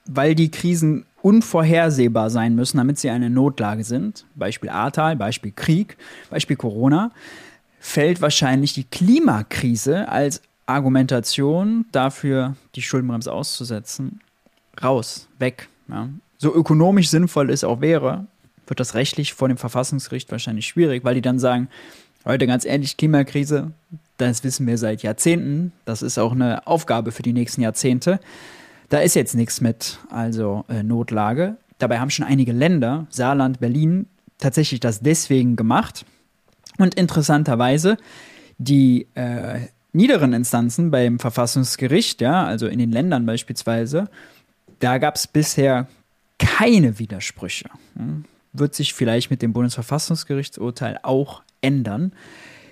weil die Krisen unvorhersehbar sein müssen, damit sie eine Notlage sind, Beispiel Ahrtal, Beispiel Krieg, Beispiel Corona, fällt wahrscheinlich die Klimakrise als Argumentation dafür, die Schuldenbremse auszusetzen, raus, weg. Ja. So ökonomisch sinnvoll es auch wäre, wird das rechtlich vor dem Verfassungsgericht wahrscheinlich schwierig, weil die dann sagen, Leute, ganz ehrlich, Klimakrise, das wissen wir seit Jahrzehnten, das ist auch eine Aufgabe für die nächsten Jahrzehnte. Da ist jetzt nichts mit, also äh, Notlage. Dabei haben schon einige Länder, Saarland, Berlin, tatsächlich das deswegen gemacht, und interessanterweise, die äh, niederen Instanzen, beim Verfassungsgericht, ja, also in den Ländern beispielsweise, da gab es bisher keine Widersprüche. Hm? Wird sich vielleicht mit dem Bundesverfassungsgerichtsurteil auch ändern.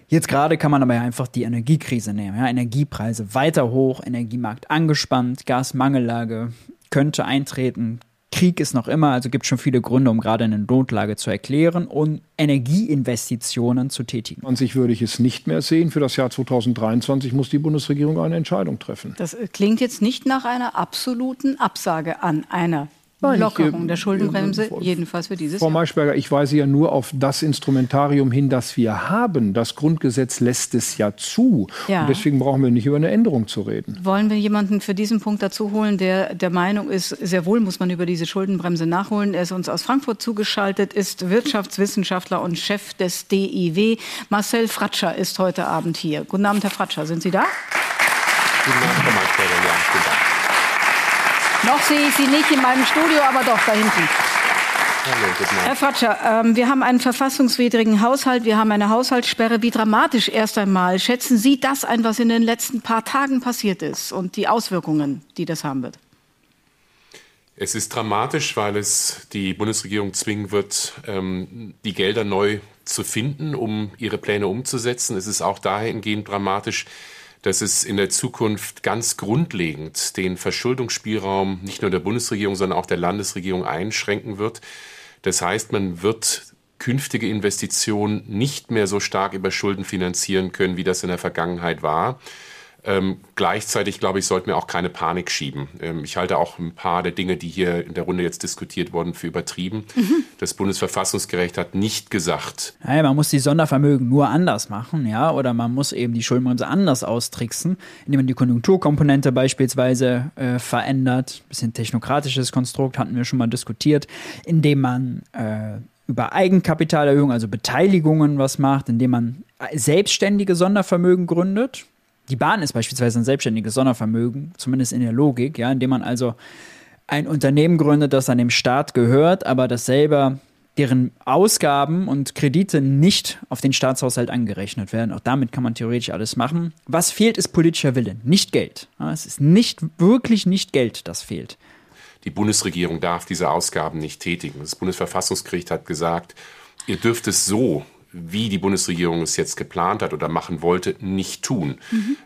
Jetzt gerade kann man aber ja einfach die Energiekrise nehmen. Ja? Energiepreise weiter hoch, Energiemarkt angespannt, Gasmangellage könnte eintreten, Krieg ist noch immer, also gibt es schon viele Gründe, um gerade eine Notlage zu erklären und Energieinvestitionen zu tätigen. 20 würde ich es nicht mehr sehen. Für das Jahr 2023 muss die Bundesregierung eine Entscheidung treffen. Das klingt jetzt nicht nach einer absoluten Absage an einer Lockerung der Schuldenbremse, jedenfalls für dieses Frau Jahr. Maischberger, ich weise ja nur auf das Instrumentarium hin, das wir haben. Das Grundgesetz lässt es ja zu. Ja. Und deswegen brauchen wir nicht über eine Änderung zu reden. Wollen wir jemanden für diesen Punkt dazu holen, der der Meinung ist, sehr wohl muss man über diese Schuldenbremse nachholen. Er ist uns aus Frankfurt zugeschaltet, ist Wirtschaftswissenschaftler und Chef des DIW. Marcel Fratscher ist heute Abend hier. Guten Abend, Herr Fratscher. Sind Sie da? Guten Abend, Frau Maischberger. Ja, ich bin da. Noch sehe ich Sie nicht in meinem Studio, aber doch da hinten. Herr Fratscher, ähm, wir haben einen verfassungswidrigen Haushalt, wir haben eine Haushaltssperre. Wie dramatisch erst einmal schätzen Sie das ein, was in den letzten paar Tagen passiert ist und die Auswirkungen, die das haben wird? Es ist dramatisch, weil es die Bundesregierung zwingen wird, ähm, die Gelder neu zu finden, um ihre Pläne umzusetzen. Es ist auch dahingehend dramatisch, dass es in der Zukunft ganz grundlegend den Verschuldungsspielraum nicht nur der Bundesregierung, sondern auch der Landesregierung einschränken wird. Das heißt, man wird künftige Investitionen nicht mehr so stark über Schulden finanzieren können, wie das in der Vergangenheit war. Ähm, gleichzeitig, glaube ich, sollten wir auch keine Panik schieben. Ähm, ich halte auch ein paar der Dinge, die hier in der Runde jetzt diskutiert wurden, für übertrieben. Das Bundesverfassungsgericht hat nicht gesagt, Naja, man muss die Sondervermögen nur anders machen, ja, oder man muss eben die Schuldenbremse anders austricksen, indem man die Konjunkturkomponente beispielsweise äh, verändert. Bisschen technokratisches Konstrukt hatten wir schon mal diskutiert, indem man äh, über Eigenkapitalerhöhung, also Beteiligungen was macht, indem man selbstständige Sondervermögen gründet. Die Bahn ist beispielsweise ein selbstständiges Sondervermögen, zumindest in der Logik, ja, indem man also ein Unternehmen gründet, das an dem Staat gehört, aber das selber deren Ausgaben und Kredite nicht auf den Staatshaushalt angerechnet werden. Auch damit kann man theoretisch alles machen. Was fehlt, ist politischer Wille, nicht Geld. Es ist nicht wirklich nicht Geld, das fehlt. die Bundesregierung darf diese Ausgaben nicht tätigen. Das Bundesverfassungsgericht hat gesagt, ihr dürft es so, wie die Bundesregierung es jetzt geplant hat oder machen wollte, nicht tun.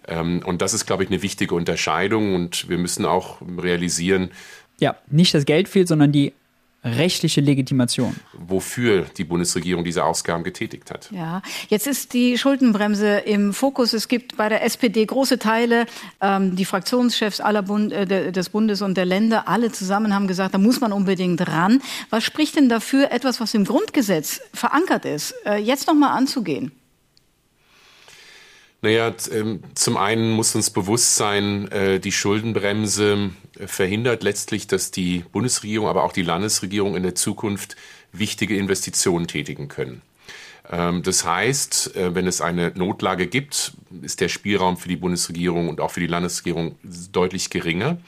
Ähm, und das ist, glaube ich, eine wichtige Unterscheidung. Und wir müssen auch realisieren, Ja, nicht das Geld fehlt, sondern die rechtliche Legitimation. wofür die Bundesregierung diese Ausgaben getätigt hat. Ja, jetzt ist die Schuldenbremse im Fokus. Es gibt bei der SPD große Teile, ähm, die Fraktionschefs aller Bund, äh, de- des Bundes und der Länder, alle zusammen haben gesagt, da muss man unbedingt ran. Was spricht denn dafür, etwas, was im Grundgesetz verankert ist, äh, jetzt nochmal anzugehen? Naja, ähm, zum einen muss uns bewusst sein, äh, die Schuldenbremse äh, verhindert letztlich, dass die Bundesregierung, aber auch die Landesregierung in der Zukunft wichtige Investitionen tätigen können. Ähm, Das heißt, äh, wenn es eine Notlage gibt, ist der Spielraum für die Bundesregierung und auch für die Landesregierung deutlich geringer.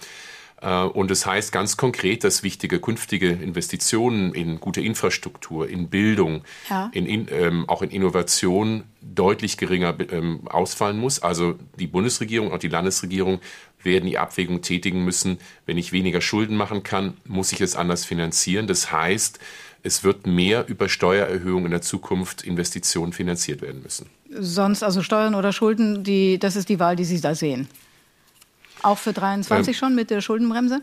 Äh, Und es heißt ganz konkret, dass wichtige künftige Investitionen in gute Infrastruktur, in Bildung, Ja. in, in, ähm, auch in Innovation deutlich geringer ähm, ausfallen muss. Also die Bundesregierung und die Landesregierung werden die Abwägung tätigen müssen, wenn ich weniger Schulden machen kann, muss ich es anders finanzieren. Das heißt, es wird mehr über Steuererhöhungen in der Zukunft Investitionen finanziert werden müssen. Sonst also Steuern oder Schulden, die, das ist die Wahl, die Sie da sehen. Auch für 23 schon mit der Schuldenbremse?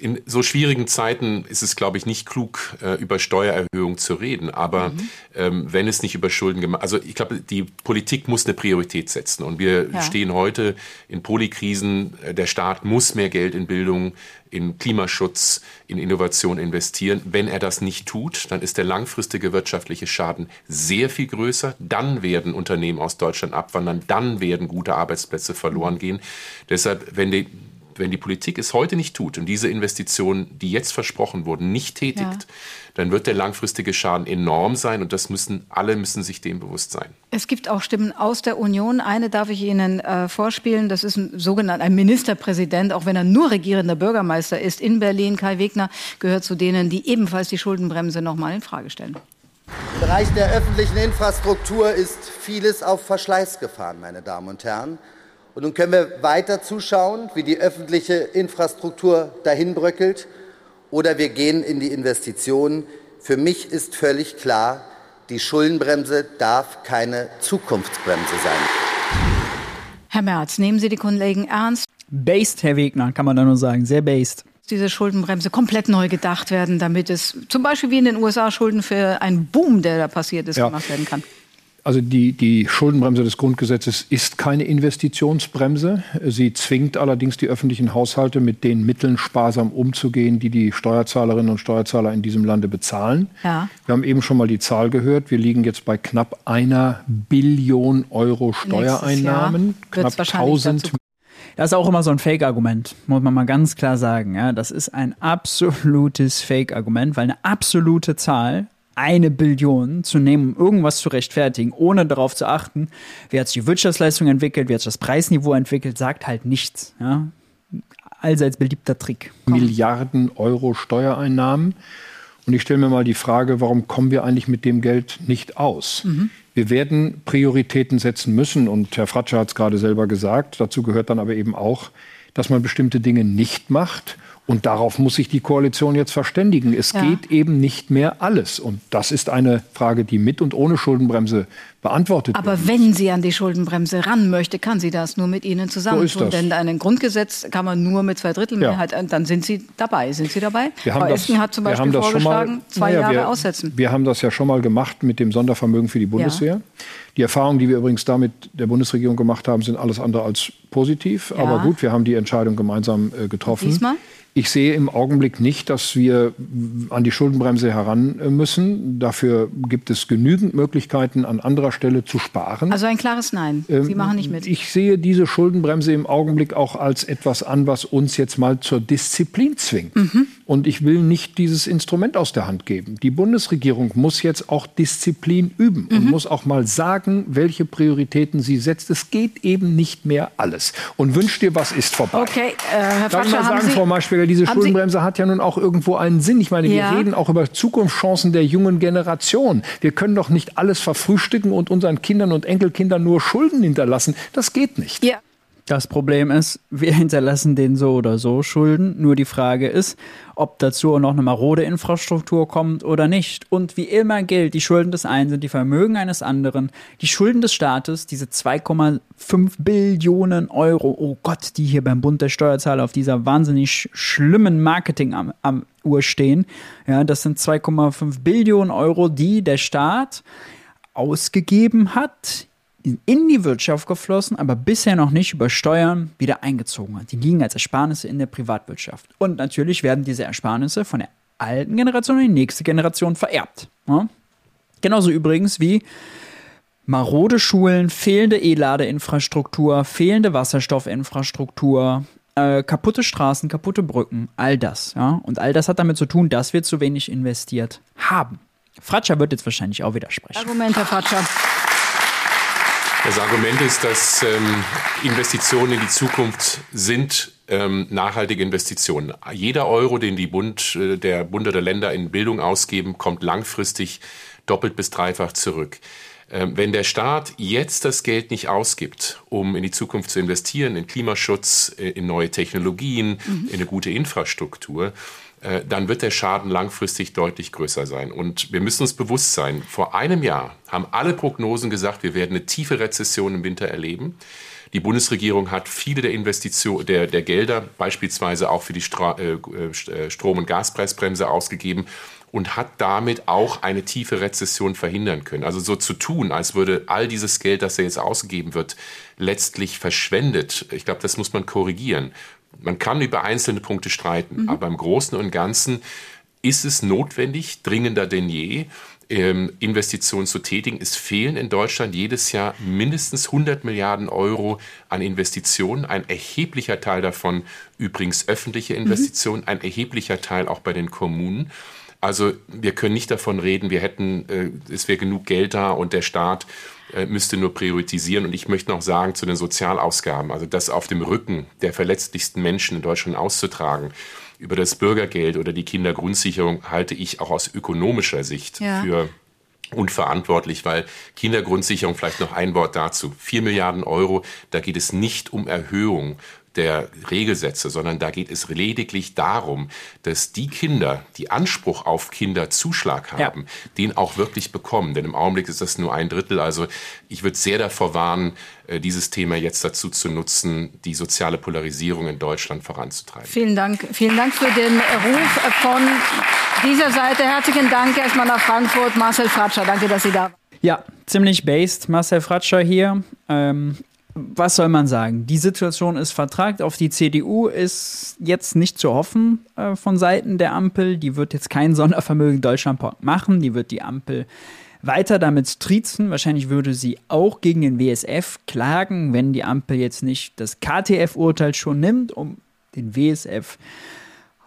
In so schwierigen Zeiten ist es, glaube ich, nicht klug, äh, über Steuererhöhung zu reden. Aber ähm, wenn es nicht über Schulden gemacht, also ich glaube, die Politik muss eine Priorität setzen. Und wir Ja. stehen heute in Polykrisen. Äh, Der Staat muss mehr Geld in Bildung, in Klimaschutz, in Innovation investieren. Wenn er das nicht tut, dann ist der langfristige wirtschaftliche Schaden sehr viel größer. Dann werden Unternehmen aus Deutschland abwandern. Dann werden gute Arbeitsplätze verloren gehen. Deshalb, wenn die wenn die Politik es heute nicht tut und diese Investitionen, die jetzt versprochen wurden, nicht tätigt, Ja. dann wird der langfristige Schaden enorm sein und das müssen alle müssen sich dem bewusst sein. Es gibt auch Stimmen aus der Union. Eine darf ich Ihnen äh, vorspielen. Das ist ein sogenannter ein Ministerpräsident, auch wenn er nur regierender Bürgermeister ist in Berlin. Kai Wegner gehört zu denen, die ebenfalls die Schuldenbremse noch mal in Frage stellen. Bereich der öffentlichen Infrastruktur ist vieles auf Verschleiß gefahren, meine Damen und Herren. Und nun können wir weiter zuschauen, wie die öffentliche Infrastruktur dahinbröckelt, oder wir gehen in die Investitionen. Für mich ist völlig klar, die Schuldenbremse darf keine Zukunftsbremse sein. Herr Merz, nehmen Sie die Kollegen ernst? Based, Herr Wegner, kann man da nur sagen, sehr based diese Schuldenbremse komplett neu gedacht werden, damit es zum Beispiel wie in den USA Schulden für einen Boom, der da passiert ist, ja. gemacht werden kann? Also die, die Schuldenbremse des Grundgesetzes ist keine Investitionsbremse. Sie zwingt allerdings die öffentlichen Haushalte, mit den Mitteln sparsam umzugehen, die die Steuerzahlerinnen und Steuerzahler in diesem Lande bezahlen. Ja. Wir haben eben schon mal die Zahl gehört. Wir liegen jetzt bei knapp einer Billion Euro Steuereinnahmen. Knapp 1000 das ist auch immer so ein Fake-Argument, muss man mal ganz klar sagen. Ja, das ist ein absolutes Fake-Argument, weil eine absolute Zahl, eine Billion zu nehmen, um irgendwas zu rechtfertigen, ohne darauf zu achten, wie hat sich die Wirtschaftsleistung entwickelt, wie hat sich das Preisniveau entwickelt, sagt halt nichts. Ja? Allseits beliebter Trick. Milliarden Euro Steuereinnahmen. Und ich stelle mir mal die Frage, warum kommen wir eigentlich mit dem Geld nicht aus? Mhm. Wir werden Prioritäten setzen müssen und Herr Fratscher hat es gerade selber gesagt. Dazu gehört dann aber eben auch, dass man bestimmte Dinge nicht macht und darauf muss sich die Koalition jetzt verständigen. Es ja. geht eben nicht mehr alles. Und das ist eine Frage, die mit und ohne Schuldenbremse beantwortet Aber wird. wenn sie an die Schuldenbremse ran möchte, kann sie das nur mit Ihnen zusammen so tun. Denn ein Grundgesetz kann man nur mit Zweidrittelmehrheit, ja. dann sind Sie dabei. Sind Sie dabei? Wir haben Frau das, Esken hat zum Beispiel vorgeschlagen, mal, zwei naja, Jahre wir, aussetzen. Wir haben das ja schon mal gemacht mit dem Sondervermögen für die Bundeswehr. Ja. Die Erfahrungen, die wir übrigens damit der Bundesregierung gemacht haben, sind alles andere als positiv. Aber gut, wir haben die Entscheidung gemeinsam äh, getroffen. Diesmal? Ich sehe im Augenblick nicht, dass wir an die Schuldenbremse heran müssen. Dafür gibt es genügend Möglichkeiten, an anderer Stelle zu sparen. Also ein klares Nein. Sie ähm, machen nicht mit. Ich sehe diese Schuldenbremse im Augenblick auch als etwas an, was uns jetzt mal zur Disziplin zwingt. Mhm. Und ich will nicht dieses Instrument aus der Hand geben. Die Bundesregierung muss jetzt auch Disziplin üben mhm. und muss auch mal sagen, welche Prioritäten sie setzt. Es geht eben nicht mehr alles. Und wünscht dir was ist vorbei. Okay, äh, Herr Fatscher, Darf ich mal sagen, Frau Maschberger, diese Schuldenbremse hat ja nun auch irgendwo einen Sinn. Ich meine, ja. wir reden auch über Zukunftschancen der jungen Generation. Wir können doch nicht alles verfrühstücken und unseren Kindern und Enkelkindern nur Schulden hinterlassen. Das geht nicht. Ja. Das Problem ist, wir hinterlassen denen so oder so Schulden. Nur die Frage ist, ob dazu noch eine marode Infrastruktur kommt oder nicht. Und wie immer gilt, die Schulden des einen sind die Vermögen eines anderen. Die Schulden des Staates, diese 2,5 Billionen Euro, oh Gott, die hier beim Bund der Steuerzahler auf dieser wahnsinnig schlimmen Marketing am, am Uhr stehen. Ja, das sind 2,5 Billionen Euro, die der Staat ausgegeben hat in die Wirtschaft geflossen, aber bisher noch nicht über Steuern wieder eingezogen hat. Die liegen als Ersparnisse in der Privatwirtschaft. Und natürlich werden diese Ersparnisse von der alten Generation in die nächste Generation vererbt. Ja? Genauso übrigens wie marode Schulen, fehlende E-Ladeinfrastruktur, fehlende Wasserstoffinfrastruktur, äh, kaputte Straßen, kaputte Brücken, all das. Ja? Und all das hat damit zu tun, dass wir zu wenig investiert haben. Fratscher wird jetzt wahrscheinlich auch widersprechen. Argument, Herr Fratscher. Das Argument ist, dass ähm, Investitionen in die Zukunft sind ähm, nachhaltige Investitionen. Jeder Euro, den die Bund, äh, der Bund oder Länder in Bildung ausgeben, kommt langfristig doppelt bis dreifach zurück. Ähm, wenn der Staat jetzt das Geld nicht ausgibt, um in die Zukunft zu investieren, in Klimaschutz, äh, in neue Technologien, mhm. in eine gute Infrastruktur, äh, dann wird der Schaden langfristig deutlich größer sein. Und wir müssen uns bewusst sein, vor einem Jahr haben alle Prognosen gesagt, wir werden eine tiefe Rezession im Winter erleben. Die Bundesregierung hat viele der Investitionen, der, der Gelder beispielsweise auch für die Stra äh, äh, Strom- und Gaspreisbremse ausgegeben und hat damit auch eine tiefe Rezession verhindern können. Also so zu tun, als würde all dieses Geld, das ja jetzt ausgegeben wird, letztlich verschwendet. Ich glaube, das muss man korrigieren. Man kann über einzelne Punkte streiten, mhm. aber im Großen und Ganzen ist es notwendig, dringender denn je, ähm, Investitionen zu tätigen. Es fehlen in Deutschland jedes Jahr mindestens 100 Milliarden Euro an Investitionen. Ein erheblicher Teil davon übrigens öffentliche mhm. Investitionen, mhm. ein erheblicher Teil auch bei den Kommunen. Also wir können nicht davon reden, wir hätten, äh, es wäre genug Geld da und der Staat müsste nur priorisieren. Und ich möchte noch sagen zu den Sozialausgaben, also das auf dem Rücken der verletzlichsten Menschen in Deutschland auszutragen, über das Bürgergeld oder die Kindergrundsicherung halte ich auch aus ökonomischer Sicht ja. für unverantwortlich, weil Kindergrundsicherung, vielleicht noch ein Wort dazu, vier Milliarden Euro, da geht es nicht um Erhöhung der Regelsätze, sondern da geht es lediglich darum, dass die Kinder, die Anspruch auf Kinderzuschlag haben, ja. den auch wirklich bekommen. Denn im Augenblick ist das nur ein Drittel. Also ich würde sehr davor warnen, äh, dieses Thema jetzt dazu zu nutzen, die soziale Polarisierung in Deutschland voranzutreiben. Vielen Dank. Vielen Dank für den Ruf von dieser Seite. Herzlichen Dank erstmal nach Frankfurt. Marcel Fratscher, danke, dass Sie da waren. Ja, ziemlich based. Marcel Fratscher hier. Ähm, was soll man sagen? Die Situation ist vertragt. Auf die CDU ist jetzt nicht zu hoffen äh, von Seiten der Ampel. Die wird jetzt kein Sondervermögen Deutschlandpark machen. Die wird die Ampel weiter damit triezen. Wahrscheinlich würde sie auch gegen den WSF klagen, wenn die Ampel jetzt nicht das KTF-Urteil schon nimmt, um den WSF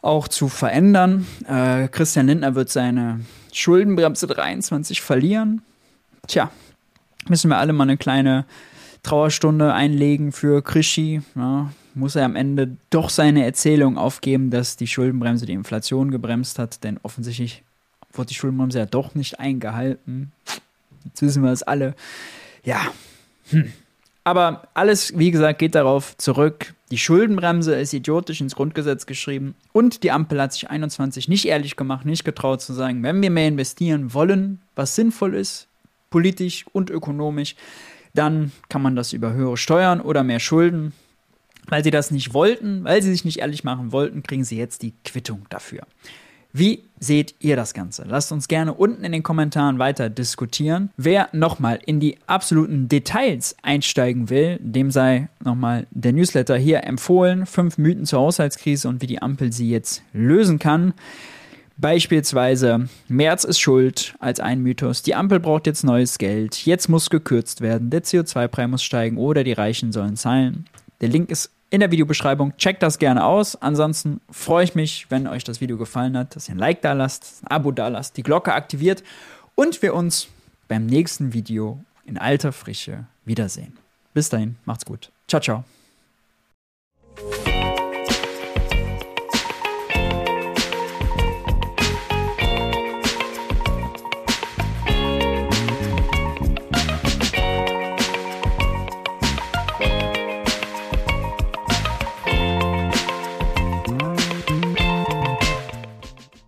auch zu verändern. Äh, Christian Lindner wird seine Schuldenbremse 23 verlieren. Tja, müssen wir alle mal eine kleine Trauerstunde einlegen für Krischi. Ja, muss er am Ende doch seine Erzählung aufgeben, dass die Schuldenbremse die Inflation gebremst hat, denn offensichtlich wurde die Schuldenbremse ja doch nicht eingehalten. Jetzt wissen wir es alle. Ja. Hm. Aber alles, wie gesagt, geht darauf zurück. Die Schuldenbremse ist idiotisch ins Grundgesetz geschrieben und die Ampel hat sich 21 nicht ehrlich gemacht, nicht getraut zu sagen, wenn wir mehr investieren wollen, was sinnvoll ist, politisch und ökonomisch, dann kann man das über höhere Steuern oder mehr Schulden. Weil sie das nicht wollten, weil sie sich nicht ehrlich machen wollten, kriegen sie jetzt die Quittung dafür. Wie seht ihr das Ganze? Lasst uns gerne unten in den Kommentaren weiter diskutieren. Wer nochmal in die absoluten Details einsteigen will, dem sei nochmal der Newsletter hier empfohlen. Fünf Mythen zur Haushaltskrise und wie die Ampel sie jetzt lösen kann. Beispielsweise, März ist schuld als ein Mythos, die Ampel braucht jetzt neues Geld, jetzt muss gekürzt werden, der CO2-Preis muss steigen oder die Reichen sollen zahlen. Der Link ist in der Videobeschreibung. Checkt das gerne aus. Ansonsten freue ich mich, wenn euch das Video gefallen hat, dass ihr ein Like da lasst, ein Abo da lasst, die Glocke aktiviert und wir uns beim nächsten Video in alter Frische wiedersehen. Bis dahin, macht's gut. Ciao, ciao.